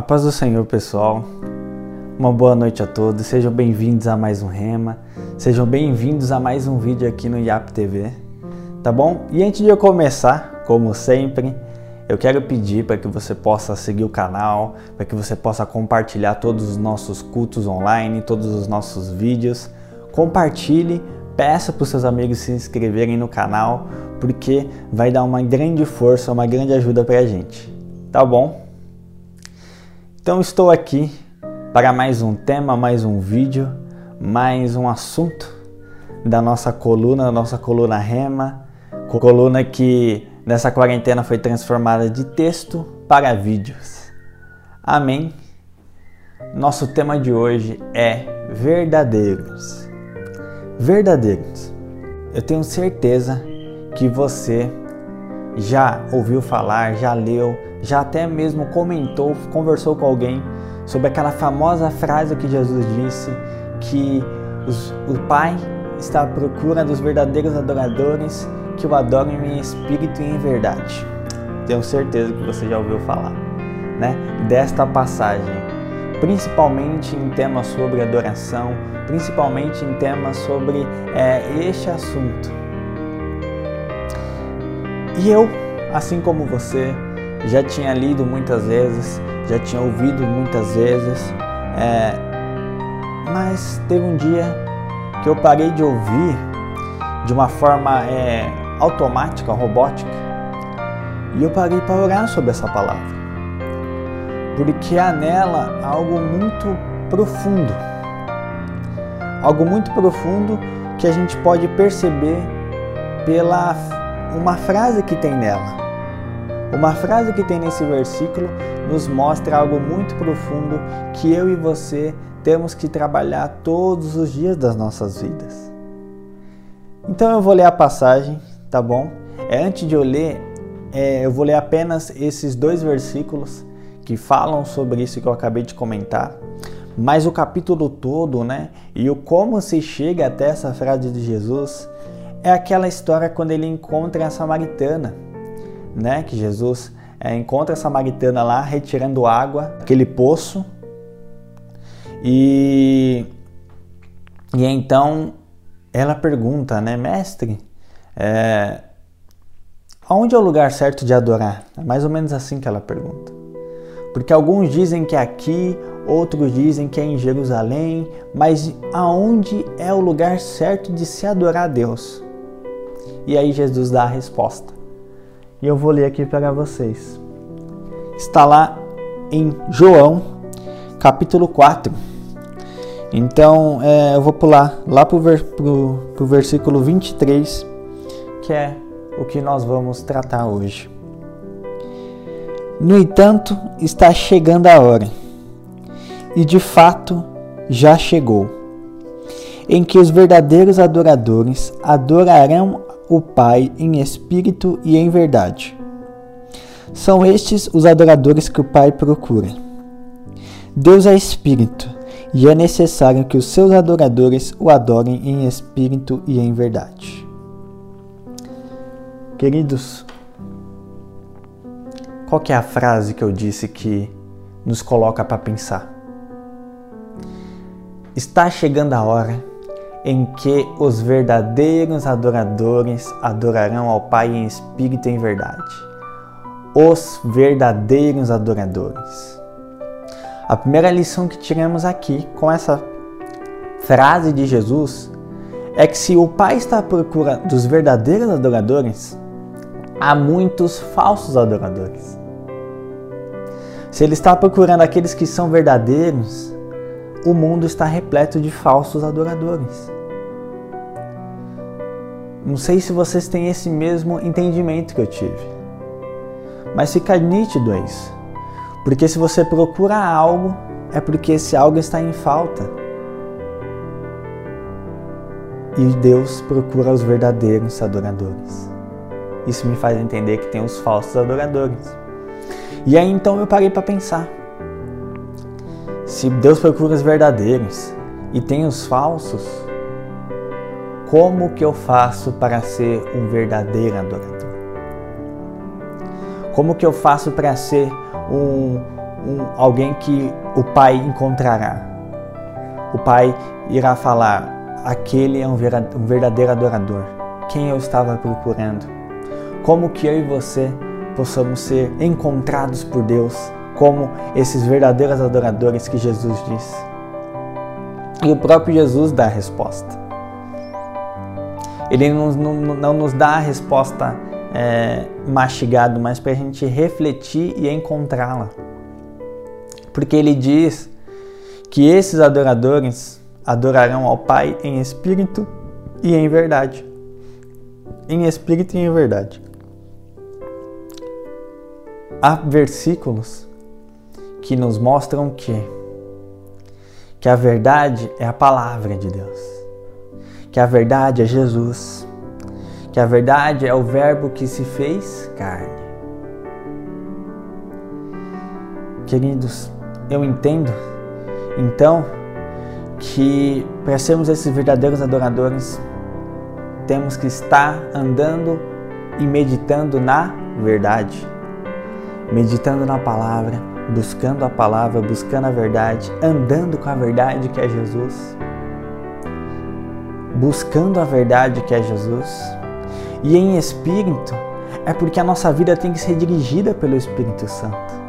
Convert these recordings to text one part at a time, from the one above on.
A paz do Senhor, pessoal. Uma boa noite a todos. Sejam bem-vindos a mais um Rema. Sejam bem-vindos a mais um vídeo aqui no IAP TV. Tá bom? E antes de eu começar, como sempre, eu quero pedir para que você possa seguir o canal, para que você possa compartilhar todos os nossos cultos online, todos os nossos vídeos. Compartilhe, peça para os seus amigos se inscreverem no canal, porque vai dar uma grande força, uma grande ajuda para a gente. Tá bom? Então estou aqui para mais um tema, mais um vídeo, mais um assunto da nossa coluna, da nossa coluna Rema, coluna que nessa quarentena foi transformada de texto para vídeos. Amém. Nosso tema de hoje é verdadeiros. Verdadeiros. Eu tenho certeza que você já ouviu falar, já leu, já até mesmo comentou, conversou com alguém sobre aquela famosa frase que Jesus disse que os, o Pai está à procura dos verdadeiros adoradores que o adoram em espírito e em verdade. Tenho certeza que você já ouviu falar, né? Desta passagem, principalmente em temas sobre adoração, principalmente em temas sobre é, este assunto. E eu, assim como você, já tinha lido muitas vezes, já tinha ouvido muitas vezes, é, mas teve um dia que eu parei de ouvir de uma forma é, automática, robótica, e eu parei para orar sobre essa palavra, porque há nela algo muito profundo, algo muito profundo que a gente pode perceber pela uma frase que tem nela. Uma frase que tem nesse versículo nos mostra algo muito profundo que eu e você temos que trabalhar todos os dias das nossas vidas. Então eu vou ler a passagem, tá bom? É, antes de eu ler, é, eu vou ler apenas esses dois versículos que falam sobre isso que eu acabei de comentar. Mas o capítulo todo, né? E o como se chega até essa frase de Jesus é aquela história quando ele encontra a samaritana né? Que Jesus é, encontra a samaritana lá retirando água, aquele poço. E, e então ela pergunta, né, mestre, é, aonde é o lugar certo de adorar? É mais ou menos assim que ela pergunta. Porque alguns dizem que é aqui, outros dizem que é em Jerusalém, mas aonde é o lugar certo de se adorar a Deus? E aí Jesus dá a resposta e eu vou ler aqui para vocês. Está lá em João, capítulo 4. Então é, eu vou pular lá para o ver, versículo 23, que é o que nós vamos tratar hoje. No entanto, está chegando a hora, e de fato já chegou, em que os verdadeiros adoradores adorarão o Pai em espírito e em verdade. São estes os adoradores que o Pai procura. Deus é espírito, e é necessário que os seus adoradores o adorem em espírito e em verdade. Queridos, qual é a frase que eu disse que nos coloca para pensar? Está chegando a hora em que os verdadeiros adoradores adorarão ao Pai em espírito e em verdade. Os verdadeiros adoradores. A primeira lição que tiramos aqui com essa frase de Jesus é que se o Pai está à procura dos verdadeiros adoradores, há muitos falsos adoradores. Se ele está procurando aqueles que são verdadeiros, o mundo está repleto de falsos adoradores. Não sei se vocês têm esse mesmo entendimento que eu tive, mas fica nítido isso. Porque se você procura algo, é porque esse algo está em falta. E Deus procura os verdadeiros adoradores. Isso me faz entender que tem os falsos adoradores. E aí então eu parei para pensar. Se Deus procura os verdadeiros e tem os falsos, como que eu faço para ser um verdadeiro adorador? Como que eu faço para ser um, um, alguém que o Pai encontrará. O Pai irá falar: aquele é um verdadeiro adorador. Quem eu estava procurando? Como que eu e você possamos ser encontrados por Deus como esses verdadeiros adoradores que Jesus diz? E o próprio Jesus dá a resposta. Ele não, não, não nos dá a resposta é, mastigado, mas para a gente refletir e encontrá-la. Porque ele diz que esses adoradores adorarão ao Pai em espírito e em verdade. Em espírito e em verdade. Há versículos que nos mostram que que a verdade é a palavra de Deus, que a verdade é Jesus, que a verdade é o Verbo que se fez carne. Queridos, eu entendo então que para sermos esses verdadeiros adoradores, temos que estar andando e meditando na verdade, meditando na palavra, buscando a palavra, buscando a verdade, andando com a verdade que é Jesus, buscando a verdade que é Jesus, e em espírito é porque a nossa vida tem que ser dirigida pelo Espírito Santo.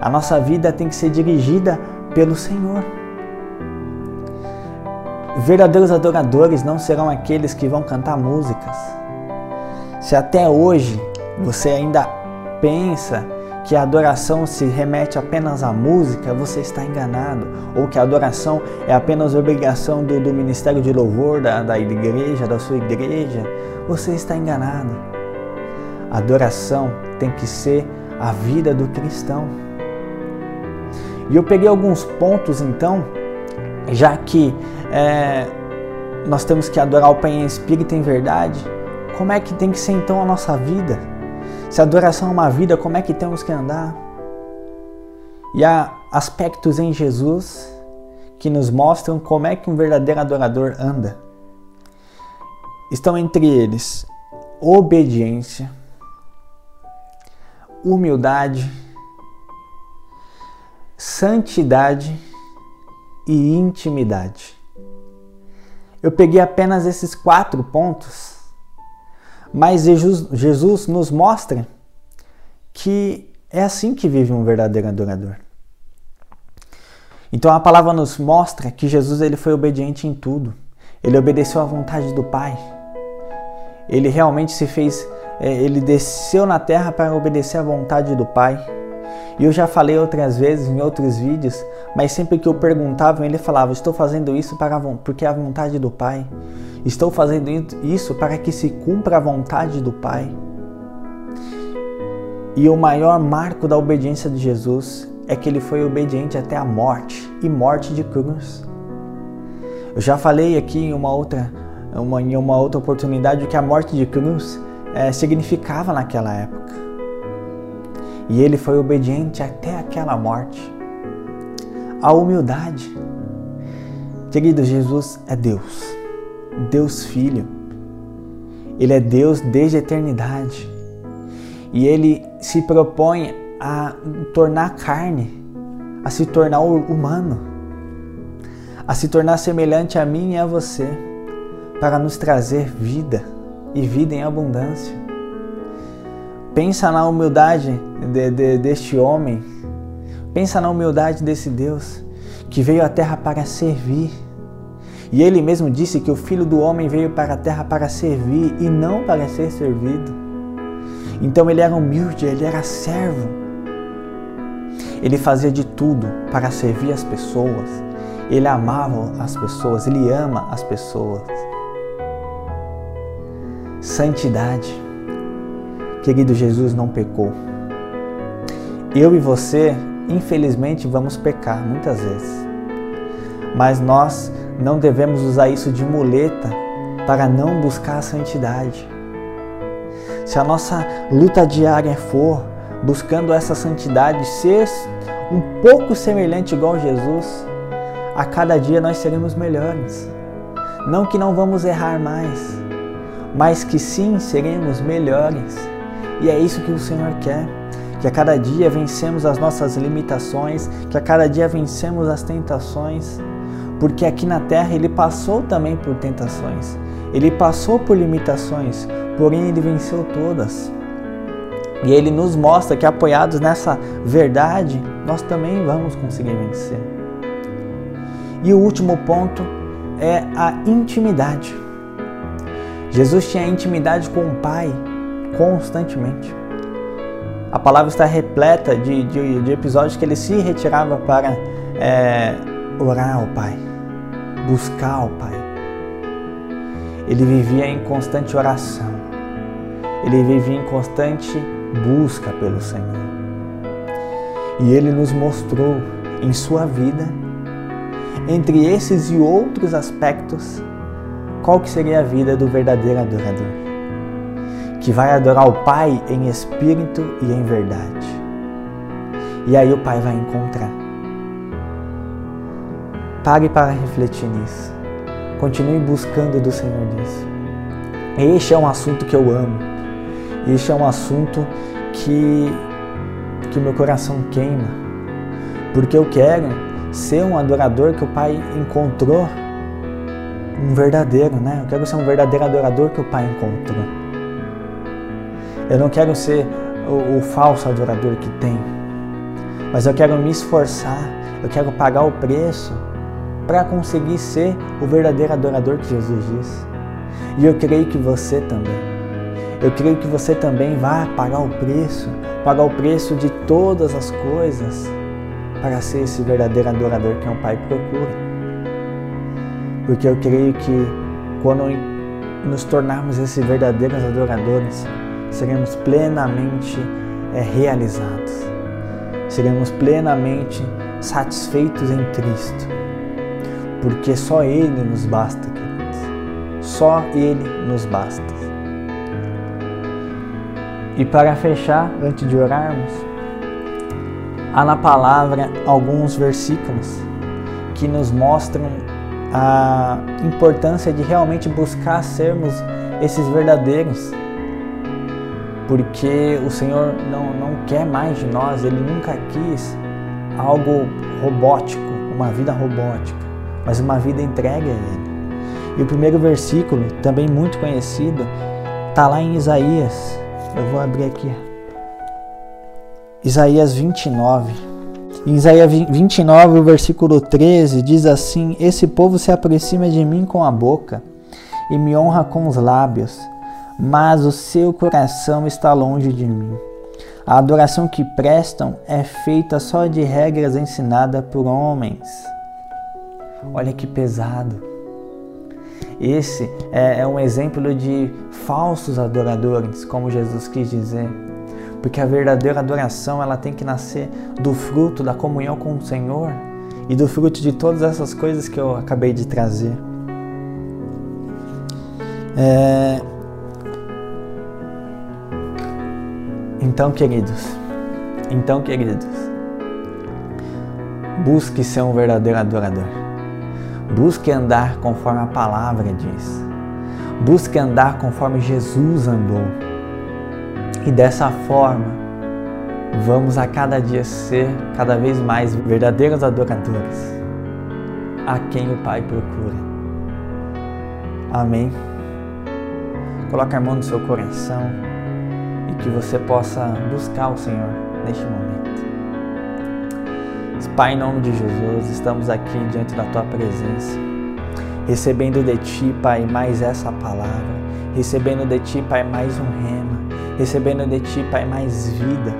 A nossa vida tem que ser dirigida pelo Senhor. Verdadeiros adoradores não serão aqueles que vão cantar músicas. Se até hoje você ainda pensa que a adoração se remete apenas à música, você está enganado. Ou que a adoração é apenas obrigação do, do ministério de louvor da, da igreja, da sua igreja, você está enganado. A adoração tem que ser a vida do cristão. E eu peguei alguns pontos então, já que é, nós temos que adorar o Pai em espírito e em verdade, como é que tem que ser então a nossa vida? Se adoração é uma vida, como é que temos que andar? E há aspectos em Jesus que nos mostram como é que um verdadeiro adorador anda. Estão entre eles obediência, humildade, santidade e intimidade. Eu peguei apenas esses quatro pontos, mas Jesus, Jesus nos mostra que é assim que vive um verdadeiro adorador. Então a palavra nos mostra que Jesus ele foi obediente em tudo. Ele obedeceu à vontade do Pai. Ele realmente se fez, é, ele desceu na terra para obedecer à vontade do Pai. E eu já falei outras vezes em outros vídeos, mas sempre que eu perguntava, ele falava: Estou fazendo isso para porque é a vontade do Pai. Estou fazendo isso para que se cumpra a vontade do Pai. E o maior marco da obediência de Jesus é que ele foi obediente até a morte e morte de cruz. Eu já falei aqui em uma outra, uma, em uma outra oportunidade que a morte de cruz é, significava naquela época. E ele foi obediente até aquela morte. A humildade. Querido, Jesus é Deus, Deus Filho. Ele é Deus desde a eternidade. E ele se propõe a tornar carne, a se tornar humano, a se tornar semelhante a mim e a você, para nos trazer vida e vida em abundância. Pensa na humildade de, de, deste homem. Pensa na humildade desse Deus que veio à terra para servir. E ele mesmo disse que o filho do homem veio para a terra para servir e não para ser servido. Então ele era humilde, ele era servo. Ele fazia de tudo para servir as pessoas. Ele amava as pessoas, ele ama as pessoas. Santidade. Querido Jesus não pecou. Eu e você, infelizmente, vamos pecar muitas vezes. Mas nós não devemos usar isso de muleta para não buscar a santidade. Se a nossa luta diária for buscando essa santidade, ser um pouco semelhante igual Jesus, a cada dia nós seremos melhores. Não que não vamos errar mais, mas que sim seremos melhores e é isso que o Senhor quer, que a cada dia vencemos as nossas limitações, que a cada dia vencemos as tentações, porque aqui na terra ele passou também por tentações, ele passou por limitações, porém ele venceu todas. E ele nos mostra que apoiados nessa verdade, nós também vamos conseguir vencer. E o último ponto é a intimidade. Jesus tinha intimidade com o Pai constantemente. A palavra está repleta de, de, de episódios que ele se retirava para é, orar ao Pai, buscar ao Pai. Ele vivia em constante oração. Ele vivia em constante busca pelo Senhor. E ele nos mostrou em sua vida, entre esses e outros aspectos, qual que seria a vida do verdadeiro adorador que vai adorar o Pai em espírito e em verdade. E aí o Pai vai encontrar. Pare para refletir nisso. Continue buscando do Senhor nisso. Este é um assunto que eu amo. Este é um assunto que que meu coração queima. Porque eu quero ser um adorador que o Pai encontrou um verdadeiro, né? Eu quero ser um verdadeiro adorador que o Pai encontrou. Eu não quero ser o, o falso adorador que tem, mas eu quero me esforçar, eu quero pagar o preço para conseguir ser o verdadeiro adorador que Jesus diz. E eu creio que você também. Eu creio que você também vai pagar o preço, pagar o preço de todas as coisas para ser esse verdadeiro adorador que um pai procura. Porque eu creio que quando nos tornarmos esses verdadeiros adoradores, seremos plenamente é, realizados, seremos plenamente satisfeitos em Cristo, porque só Ele nos basta, queridos, só Ele nos basta. E para fechar, antes de orarmos, há na palavra alguns versículos que nos mostram a importância de realmente buscar sermos esses verdadeiros porque o Senhor não, não quer mais de nós, Ele nunca quis algo robótico, uma vida robótica, mas uma vida entregue a Ele. E o primeiro versículo, também muito conhecido, está lá em Isaías. Eu vou abrir aqui. Isaías 29. Em Isaías 29, o versículo 13 diz assim: Esse povo se aproxima de mim com a boca e me honra com os lábios mas o seu coração está longe de mim. A adoração que prestam é feita só de regras ensinadas por homens. Olha que pesado. Esse é, é um exemplo de falsos adoradores, como Jesus quis dizer. Porque a verdadeira adoração ela tem que nascer do fruto da comunhão com o Senhor e do fruto de todas essas coisas que eu acabei de trazer. É, Então, queridos, então, queridos, busque ser um verdadeiro adorador. Busque andar conforme a palavra diz. Busque andar conforme Jesus andou. E dessa forma, vamos a cada dia ser cada vez mais verdadeiros adoradores, a quem o Pai procura. Amém. Coloque a mão no seu coração e que você possa buscar o Senhor neste momento. Pai, em nome de Jesus, estamos aqui diante da tua presença, recebendo de ti, Pai, mais essa palavra, recebendo de ti, Pai, mais um rema, recebendo de ti, Pai, mais vida,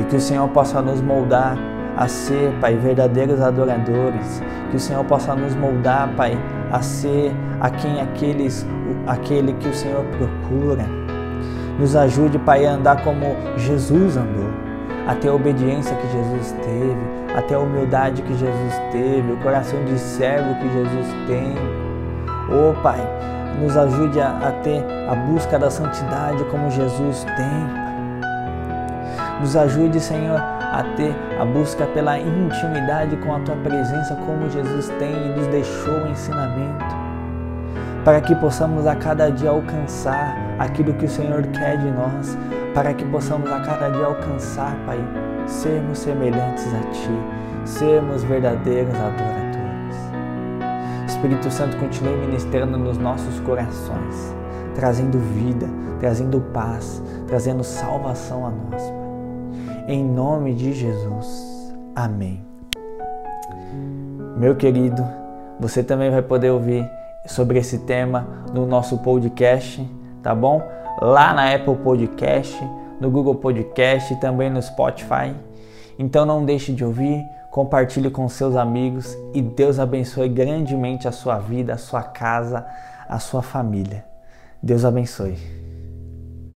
e que o Senhor possa nos moldar a ser, Pai, verdadeiros adoradores, que o Senhor possa nos moldar, Pai, a ser a quem aqueles, aquele que o Senhor procura nos ajude, Pai, a andar como Jesus andou, a ter a obediência que Jesus teve, a ter a humildade que Jesus teve, o coração de servo que Jesus tem. Oh, Pai, nos ajude a, a ter a busca da santidade como Jesus tem. Nos ajude, Senhor, a ter a busca pela intimidade com a Tua presença como Jesus tem e nos deixou o ensinamento para que possamos a cada dia alcançar aquilo que o Senhor quer de nós, para que possamos a cada dia alcançar, Pai, sermos semelhantes a Ti, sermos verdadeiros adoradores. Espírito Santo, continue ministrando nos nossos corações, trazendo vida, trazendo paz, trazendo salvação a nós, Pai. Em nome de Jesus. Amém. Meu querido, você também vai poder ouvir sobre esse tema no nosso podcast, tá bom? Lá na Apple Podcast, no Google Podcast e também no Spotify. Então não deixe de ouvir, compartilhe com seus amigos e Deus abençoe grandemente a sua vida, a sua casa, a sua família. Deus abençoe.